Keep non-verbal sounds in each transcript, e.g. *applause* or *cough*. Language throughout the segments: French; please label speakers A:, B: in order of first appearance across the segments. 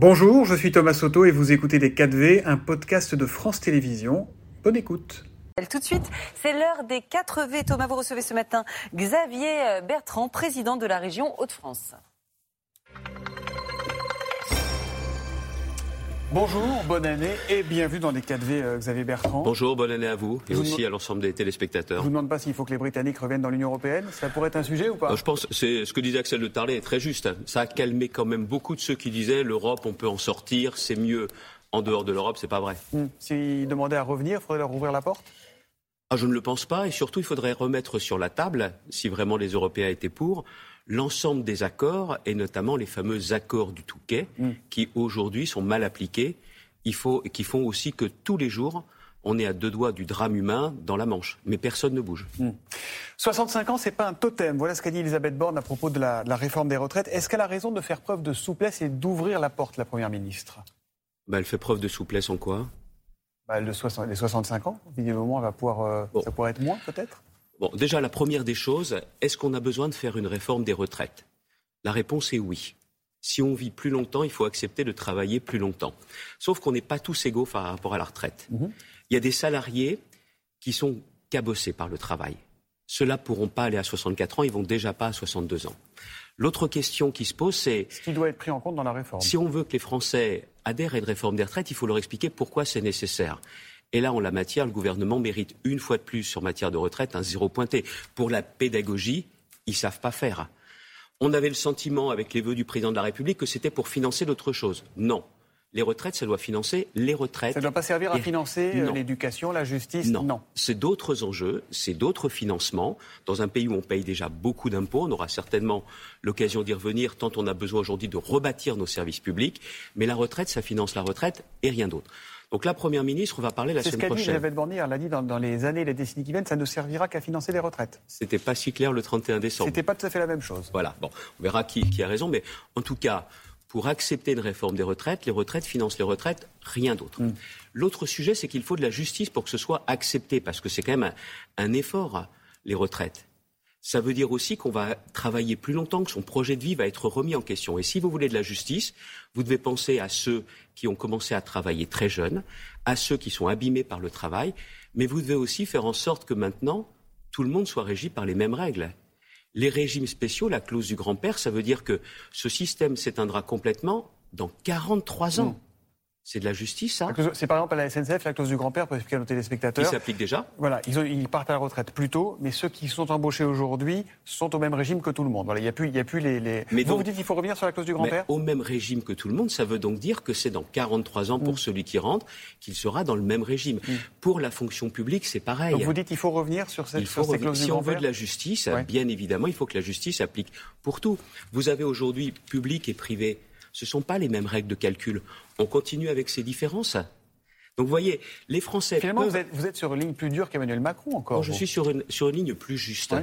A: Bonjour, je suis Thomas Soto et vous écoutez Les 4V, un podcast de France Télévisions. Bonne écoute.
B: Tout de suite, c'est l'heure des 4V. Thomas, vous recevez ce matin Xavier Bertrand, président de la région Hauts-de-France.
A: Bonjour, bonne année et bienvenue dans les 4V, euh, Xavier Bertrand.
C: Bonjour, bonne année à vous et aussi à l'ensemble des téléspectateurs.
A: Je vous demande pas s'il faut que les Britanniques reviennent dans l'Union européenne. Ça pourrait être un sujet ou pas?
C: Je pense c'est ce que disait Axel de Tarlet est très juste. Ça a calmé quand même beaucoup de ceux qui disaient l'Europe, on peut en sortir, c'est mieux en dehors de l'Europe, c'est pas vrai.
A: Hmm. S'ils demandaient à revenir, il faudrait leur ouvrir la porte?
C: Ah, Je ne le pense pas et surtout il faudrait remettre sur la table, si vraiment les Européens étaient pour, l'ensemble des accords et notamment les fameux accords du Touquet hmm. qui aujourd'hui sont mal appliqués il faut, qui font aussi que tous les jours, on est à deux doigts du drame humain dans la Manche. Mais personne ne bouge.
A: 65 hmm. ans, c'est pas un totem. Voilà ce qu'a dit Elisabeth Borne à propos de la, réforme des retraites. Est-ce qu'elle a raison de faire preuve de souplesse et d'ouvrir la porte, la Première ministre?
C: Bah, Elle fait preuve de souplesse en quoi?
A: Bah, Les 65 ans, visiblement, va pouvoir, euh, ça pourrait être moins peut-être?
C: Bon, déjà, la première des choses, est-ce qu'on a besoin de faire une réforme des retraites? La réponse est oui si on vit plus longtemps, il faut accepter de travailler plus longtemps. Sauf qu'on n'est pas tous égaux par rapport à la retraite. Mhm. Il y a des salariés qui sont cabossés par le travail. Ceux-là ne pourront pas aller à 64 ans, ils vont déjà pas à 62 ans. L'autre question qui se pose, c'est...
A: Ce qui doit être pris en compte dans la réforme.
C: Si on veut que les Français adhèrent à une réforme des retraites, il faut leur expliquer pourquoi c'est nécessaire. Et là, en la matière, le gouvernement mérite une fois de plus sur matière de retraite un zéro pointé. Pour la pédagogie, ils savent pas faire on avait le sentiment, avec les vœux du président de la République, que c'était pour financer d'autres choses. Non. Les retraites, ça doit financer les retraites.
A: Ça ne doit pas servir à financer euh, l'éducation, la justice
C: Non. C'est d'autres enjeux, c'est d'autres financements. Dans un pays où on paye déjà beaucoup d'impôts, on aura certainement l'occasion d'y revenir tant on a besoin aujourd'hui de rebâtir nos services publics. Mais la retraite, ça finance la retraite et rien d'autre. Donc la Première ministre va parler la semaine prochaine.
A: C'est ce qu'a dit Elisabeth Borne, elle l'a dit dans, les années, les décennies qui viennent, ça ne servira qu'à financer les retraites.
C: C'était pas si clair le 31 décembre.
A: C'était pas tout à fait la même chose.
C: Voilà, bon, on verra qui, qui a raison, mais en tout cas, pour accepter une réforme des retraites, les retraites financent les retraites, rien d'autre. Mm. L'autre sujet, c'est qu'il faut de la justice pour que ce soit accepté, parce que c'est quand même un effort, les retraites ça veut dire aussi qu'on va travailler plus longtemps, que son projet de vie va être remis en question. Et si vous voulez de la justice, vous devez penser à ceux qui ont commencé à travailler très jeunes, à ceux qui sont abîmés par le travail, mais vous devez aussi faire en sorte que maintenant, tout le monde soit régi par les mêmes règles. Les régimes spéciaux, la clause du grand-père, ça veut dire que ce système s'éteindra complètement dans 43 ans. C'est de la justice, ça
A: C'est par exemple à la SNCF, la clause du grand-père, pour expliquer à nos téléspectateurs.
C: Qui s'applique déjà
A: Voilà, ils, ils, partent à la retraite plus tôt, mais ceux qui sont embauchés aujourd'hui sont au même régime que tout le monde. Voilà, il n'y a plus, il y a plus les. les... Mais vous, vous dites qu'il faut revenir sur la clause du grand-père
C: Au même régime que tout le monde, ça veut donc dire que c'est dans 43 ans pour mm. celui qui rentre qu'il sera dans le même régime. Mm. Pour la fonction publique, c'est pareil.
A: Donc vous dites qu'il faut revenir sur cette, clause du grand-père
C: Si on veut de la justice, bien évidemment, il faut que la justice applique pour tout. Vous avez aujourd'hui public et privé ce ne sont pas les mêmes règles de calcul. On continue avec ces différences. Donc vous voyez, les Français.
A: Finalement, vous, êtes, sur une ligne plus dure qu'Emmanuel Macron encore.
C: je suis sur une, sur une ligne plus juste.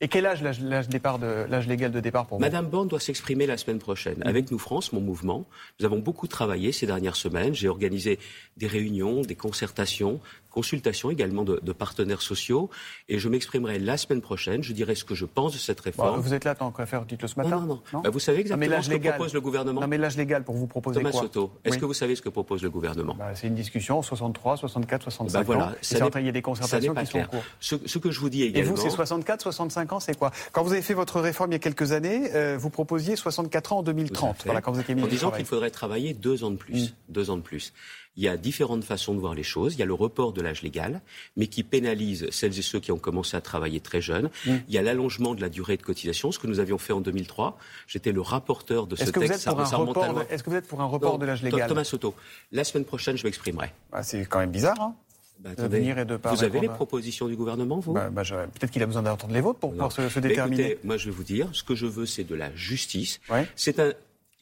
A: Et quel âge l'âge départ l'âge légal de départ pour vous?
C: Madame Borne doit s'exprimer la semaine prochaine. Mhm. Avec Nous France, mon mouvement, nous avons beaucoup travaillé ces dernières semaines. J'ai organisé des réunions, des concertations, consultations également de, partenaires sociaux. Et je m'exprimerai la semaine prochaine. Je dirai ce que je pense de cette réforme.
A: vous êtes là tant qu'à faire, dites-le ce matin.
C: Non, non, non. Bah, vous savez exactement ce que propose le gouvernement.
A: Non, mais l'âge légal pour vous proposer
C: Thomas
A: quoi
C: Soto, est-ce que vous savez ce que propose le gouvernement?
A: Bah, C'est une discussion, 63, 64, 65 bah, voilà, ans. il y a des concertations qui sont en cours.
C: Ce, que je vous dis également...
A: Et vous, c'est 64, 65 ans, c'est quoi? Quand vous avez fait votre réforme il y a quelques années, euh, vous proposiez 64 ans en 2030. Voilà, quand vous étiez
C: en disant qu'il faudrait travailler deux ans de plus. Mm. Deux ans de plus. Il y a différentes façons de voir les choses. Il y a le report de l'âge légal, mais qui pénalise celles et ceux qui ont commencé à travailler très jeunes. Mm. Il y a l'allongement de la durée de cotisation, ce que nous avions fait en 2003. J'étais le rapporteur de ce texte.
A: Est-ce que vous êtes pour un report de l'âge légal
C: Thomas Soto, la semaine prochaine, je m'exprimerai.
A: Ah, c'est quand même bizarre, hein
C: bah, vous avez les propositions du gouvernement, vous?
A: Bah, bah, Peut-être qu'il a besoin d'entendre les vôtres pour pouvoir se, déterminer.
C: moi, je vais vous dire, ce que je veux, c'est de la justice. C'est un,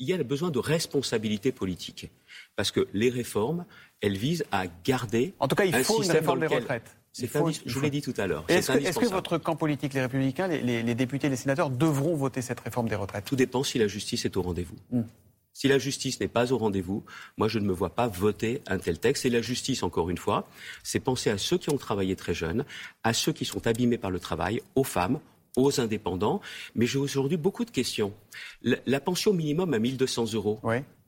C: il y a besoin de responsabilité politique. Parce que les réformes, elles visent à garder.
A: En tout cas, il faut une réforme des retraites.
C: je vous l'ai dit tout à l'heure.
A: Est-ce que, votre camp politique, les Républicains, les, les, députés, les sénateurs, devront voter cette réforme des retraites?
C: Tout dépend si la justice est au rendez-vous. Hmm. Si la justice n'est pas au rendez-vous, moi je ne me vois pas voter un tel texte. Et la justice, encore une fois, c'est penser à ceux qui ont travaillé très jeunes, à ceux qui sont abîmés par le travail, aux femmes, aux indépendants. Mais j'ai aujourd'hui beaucoup de questions. La, pension minimum à 1200 euros,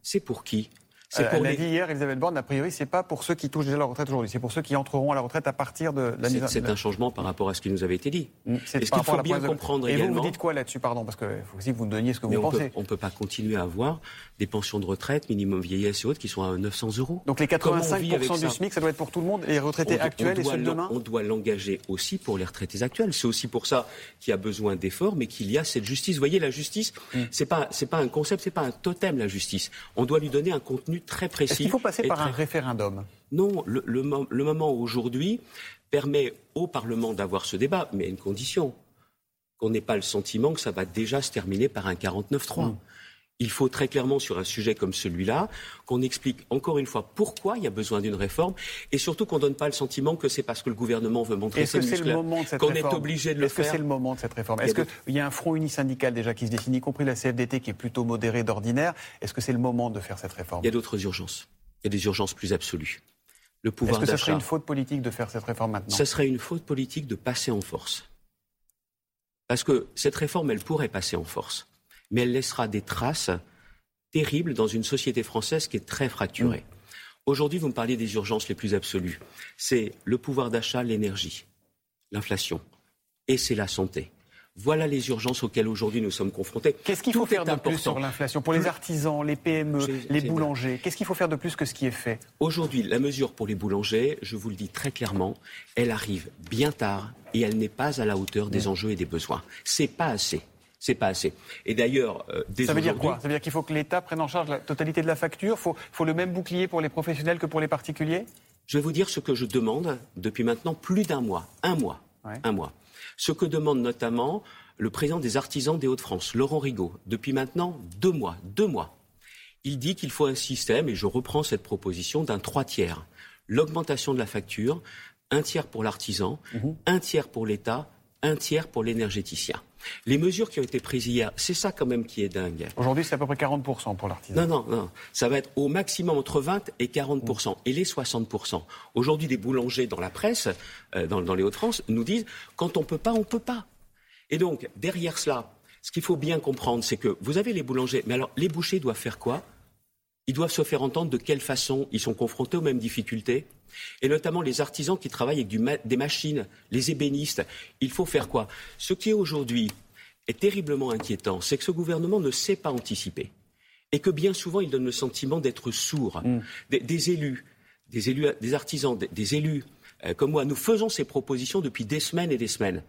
C: C'est pour qui?
A: C'est pour l'a dit hier, Elisabeth Borne, a priori, c'est pas pour ceux qui touchent déjà la retraite aujourd'hui, c'est pour ceux qui entreront à la retraite à partir de la mise
C: C'est un changement par rapport à ce qui nous avait été dit. Mm, c'est ce qu'il faut bien comprendre
A: Et
C: également.
A: vous, vous dites quoi là-dessus, pardon Parce qu'il faut aussi que vous donniez ce que vous pensez.
C: on ne peut pas continuer à avoir des pensions de retraite, minimum vieillesse et autres, qui sont à 900 euros.
A: Donc les 85% du SMIC, ça doit être pour tout le monde, les retraités actuels et ceux de demain
C: On doit l'engager aussi pour les retraités actuels. C'est aussi pour ça qu'il y a besoin d'efforts, mais qu'il y a cette justice. Vous voyez, la justice, mm. c'est pas, pas un concept, c'est pas un totem, la justice. On doit lui donner un contenu très précis
A: passer par un référendum?
C: Non, le, moment aujourd'hui permet au Parlement d'avoir ce débat, mais à une condition qu'on n'ait pas le sentiment que ça va déjà se terminer par un 49-3. Mm. Il faut très clairement, sur un sujet comme celui-là, qu'on explique encore une fois pourquoi il y a besoin d'une réforme et surtout qu'on ne donne pas le sentiment que c'est parce que le gouvernement veut montrer ses muscles qu'on est obligé de le
A: faire. Est-ce que c'est le moment de cette réforme Est-ce qu'il y a un front unisyndical déjà qui se dessine, y compris la CFDT qui est plutôt modérée d'ordinaire Est-ce que c'est le moment de faire cette réforme
C: Il y a d'autres urgences il y a des urgences plus absolues.
A: Le pouvoir Est-ce que ce serait une faute politique de faire cette réforme maintenant
C: Ce serait une faute politique de passer en force. Parce que cette réforme, elle pourrait passer en force, mais elle laissera des traces terribles dans une société française qui est très fracturée. Mm. Aujourd'hui, vous me parlez des urgences les plus absolues. C'est le pouvoir d'achat, l'énergie, l'inflation, et c'est la santé. Voilà les urgences auxquelles aujourd'hui nous sommes confrontés.
A: Qu'est-ce qu'il faut faire de plus sur l'inflation Pour les artisans, les PME, les boulangers, qu'est-ce qu'il faut faire de plus que ce qui est fait?
C: Aujourd'hui, la mesure pour les boulangers, je vous le dis très clairement, elle arrive bien tard et elle n'est pas à la hauteur des enjeux et des besoins. C'est pas assez c'est pas assez. Et d'ailleurs,
A: euh, ça veut dire quoi? Ça veut dire qu'il faut que l'État prenne en charge la totalité de la facture? Il faut, le même bouclier pour les professionnels que pour les particuliers?
C: Je vais vous dire ce que je demande depuis maintenant plus d'un mois, un mois, un mois. Ce que demande notamment le président des artisans des Hauts-de-France, Laurent Rigaud, depuis maintenant deux mois. Deux mois. Il dit qu'il faut un système, et je reprends cette proposition, d'un trois tiers. L'augmentation de la facture, un tiers pour l'artisan, mhm. un tiers pour l'État, un tiers pour l'énergéticien. Les mesures qui ont été prises hier, c'est ça quand même qui est dingue.
A: Aujourd'hui, c'est à peu près 40% pour l'artisan.
C: Non, non, non. Ça va être au maximum entre 20 et 40%. Et les 60%. Aujourd'hui, des boulangers dans la presse, euh, dans, dans les Hauts-de-France, nous disent quand on peut pas, on peut pas. Et donc, derrière cela, ce qu'il faut bien comprendre, c'est que vous avez les boulangers, mais alors les bouchers doivent faire quoi? Ils doivent se faire entendre de quelle façon? Ils sont confrontés aux mêmes difficultés? Et notamment les artisans qui travaillent avec des machines, les ébénistes. Il faut faire quoi? Ce qui aujourd'hui est terriblement inquiétant, c'est que ce gouvernement ne sait pas anticiper et que bien souvent il donne le sentiment d'être sourd. Mm. Des, élus, des élus, des artisans, des, élus euh, comme moi, nous faisons ces propositions depuis des semaines et des semaines.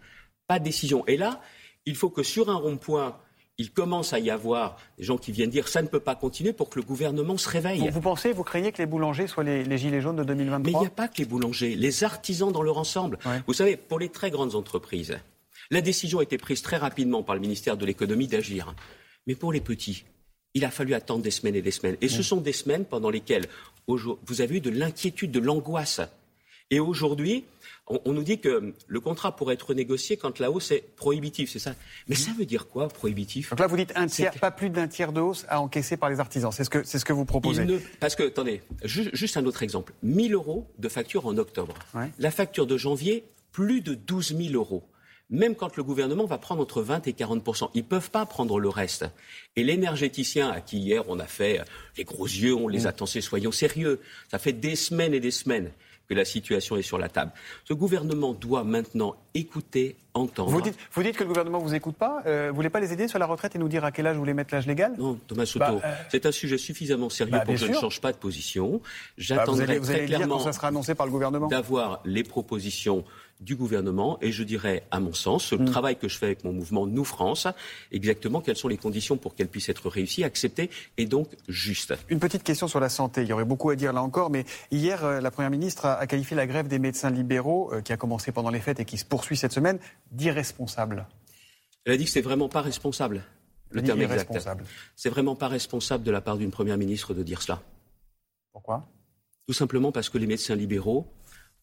C: Pas de décision. Et là, il faut que sur un rond-point il commence à y avoir des gens qui viennent dire ça ne peut pas continuer pour que le gouvernement se réveille.
A: Vous, pensez, vous craignez que les boulangers soient les, gilets jaunes de 2023
C: Mais il n'y a pas que les boulangers, les artisans dans leur ensemble. Vous savez, pour les très grandes entreprises, la décision a été prise très rapidement par le ministère de l'économie d'agir. Mais pour les petits, il a fallu attendre des semaines et des semaines. Et ce sont des semaines pendant lesquelles vous avez eu de l'inquiétude, de l'angoisse. Et aujourd'hui, on, nous dit que le contrat pourrait être négocié quand la hausse est prohibitive, c'est ça? Mais ça veut dire quoi, prohibitif?
A: Donc là, vous dites un tiers, pas plus d'un tiers de hausse à encaisser par les artisans. C'est ce que, c'est ce que vous proposez.
C: Parce que, attendez, juste un autre exemple. 1000 euros de facture en octobre. La facture de janvier, plus de 12 000 euros même quand le gouvernement va prendre entre 20 et 40% Ils ne peuvent pas prendre le reste. Et l'énergéticien à qui hier on a fait les gros yeux, on les mm. attend, soyons sérieux. Ça fait des semaines et des semaines que la situation est sur la table. Ce gouvernement doit maintenant écouter, entendre.
A: Vous dites, vous dites que le gouvernement ne vous écoute pas euh, Vous voulez pas les aider sur la retraite et nous dire à quel âge vous voulez mettre l'âge légal?
C: Non, Thomas Soto, bah, euh, c'est un sujet suffisamment sérieux bah, pour que je ne change pas de position.
A: J'attendrai bah, très clairement ça sera annoncé par le gouvernement
C: d'avoir les propositions du gouvernement et je dirais, à mon sens, le mm. travail que je fais avec mon mouvement Nous France, exactement quelles sont les conditions pour qu'elle puisse être réussie, acceptée et donc juste.
A: Une petite question sur la santé. Il y aurait beaucoup à dire là encore, mais hier, euh, la Première ministre a qualifié la grève des médecins libéraux, euh, qui a commencé pendant les fêtes et qui se poursuit cette semaine, d'irresponsable.
C: Elle a dit que c'est vraiment pas responsable. Le terme exact. C'est vraiment pas responsable de la part d'une Première ministre de dire cela.
A: Pourquoi?
C: Tout simplement parce que les médecins libéraux,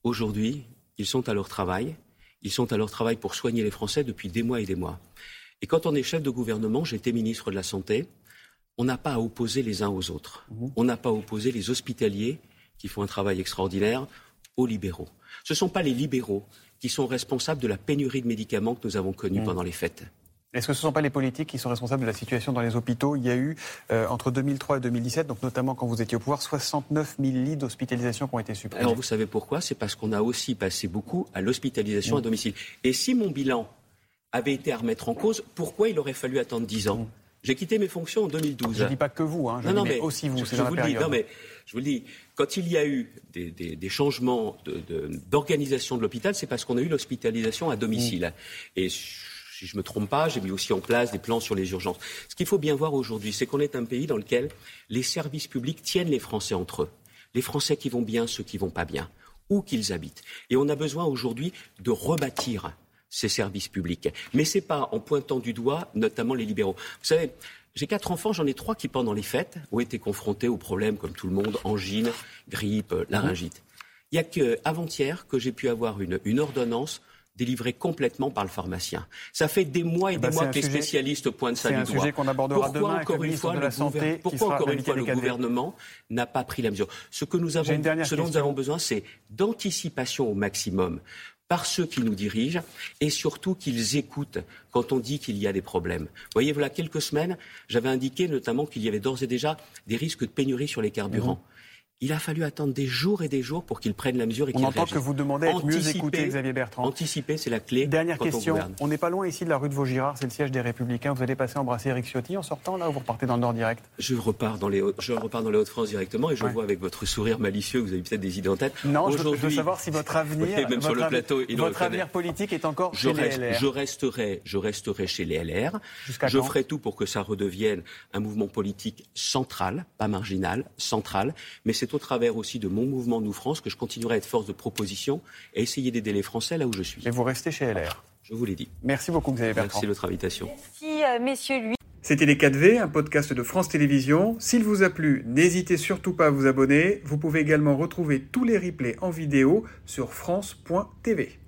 C: aujourd'hui, ils sont à leur travail. Ils sont à leur travail pour soigner les Français depuis des mois et des mois. Et quand on est chef de gouvernement, j'étais ministre de la Santé, on n'a pas à opposer les uns aux autres. Mhm. On n'a pas à opposer les hospitaliers, qui font un travail extraordinaire, aux libéraux. Ce ne sont pas les libéraux qui sont responsables de la pénurie de médicaments que nous avons connue mhm. pendant les fêtes.
A: Est-ce que ce ne sont pas les politiques qui sont responsables de la situation dans les hôpitaux Il y a eu, euh, entre 2003 et 2017, donc notamment quand vous étiez au pouvoir, 69 000 lits d'hospitalisation qui ont été supprimés.
C: Alors vous savez pourquoi? C'est parce qu'on a aussi passé beaucoup à l'hospitalisation à domicile. Et si mon bilan avait été à remettre en cause, pourquoi il aurait fallu attendre 10 ans? J'ai quitté mes fonctions en 2012.
A: Je ne dis pas que vous, hein, je non, dis mais aussi vous, c'est dans la période.
C: non, mais je vous le dis, quand il y a eu des, des, des changements d'organisation de, de l'hôpital, c'est parce qu'on a eu l'hospitalisation à domicile. Mm. Et si je ne me trompe pas, j'ai mis aussi en place des plans sur les urgences. Ce qu'il faut bien voir aujourd'hui, c'est qu'on est un pays dans lequel les services publics tiennent les Français entre eux. Les Français qui vont bien, ceux qui vont pas bien, où qu'ils habitent. Et on a besoin aujourd'hui de rebâtir ces services publics. Mais ce n'est pas en pointant du doigt, notamment les libéraux. Vous savez, j'ai quatre enfants, j'en ai trois qui, pendant les fêtes, ont été confrontés aux problèmes, comme tout le monde, angine, grippe, laryngite. Il n'y a qu'avant-hier que j'ai pu avoir une, une ordonnance délivré complètement par le pharmacien. Ça fait des mois et eh des ben, mois que les spécialistes pointent ça du doigt.
A: C'est un sujet qu'on abordera
C: pourquoi
A: demain
C: encore une fois,
A: Santé
C: pourquoi encore une fois le gouvernement n'a pas pris la mesure? Ce que nous avons, ce dont nous avons besoin, c'est d'anticipation au maximum par ceux qui nous dirigent et surtout qu'ils écoutent quand on dit qu'il y a des problèmes. Voyez, voilà quelques semaines, j'avais indiqué notamment qu'il y avait d'ores et déjà des risques de pénurie sur les carburants. Il a fallu attendre des jours et des jours pour qu'ils prennent la mesure et qu'ils
A: On entend que vous demandez à être mieux écouté, Xavier Bertrand.
C: Anticiper, c'est la clé.
A: Dernière question. On n'est pas loin ici de la rue de Vaugirard, c'est le siège des Républicains. Vous allez passer embrasser Eric Ciotti en sortant là ou vous repartez dans le Nord direct
C: Je repars dans les, je repars dans les Hauts-de-France directement et je vois avec votre sourire malicieux que vous avez peut-être des idées en tête.
A: Non, je veux, savoir si votre avenir, *laughs*
C: même votre, sur le plateau,
A: votre avenir politique est encore
C: je
A: chez
C: les
A: LR.
C: Je resterai, je resterai chez les LR. Je ferai tout pour que ça redevienne un mouvement politique central, pas marginal, central. Mais c'est au travers aussi de mon mouvement Nous France que je continuerai à être force de proposition et essayer d'aider les Français là où je suis.
A: Et vous restez chez LR
C: Je vous l'ai dit.
A: Merci beaucoup, Xavier Bertrand.
C: Merci de votre invitation.
B: Merci, euh, messieurs, lui.
A: C'était Les 4V, un podcast de France Télévisions. S'il vous a plu, n'hésitez surtout pas à vous abonner. Vous pouvez également retrouver tous les replays en vidéo sur France.tv.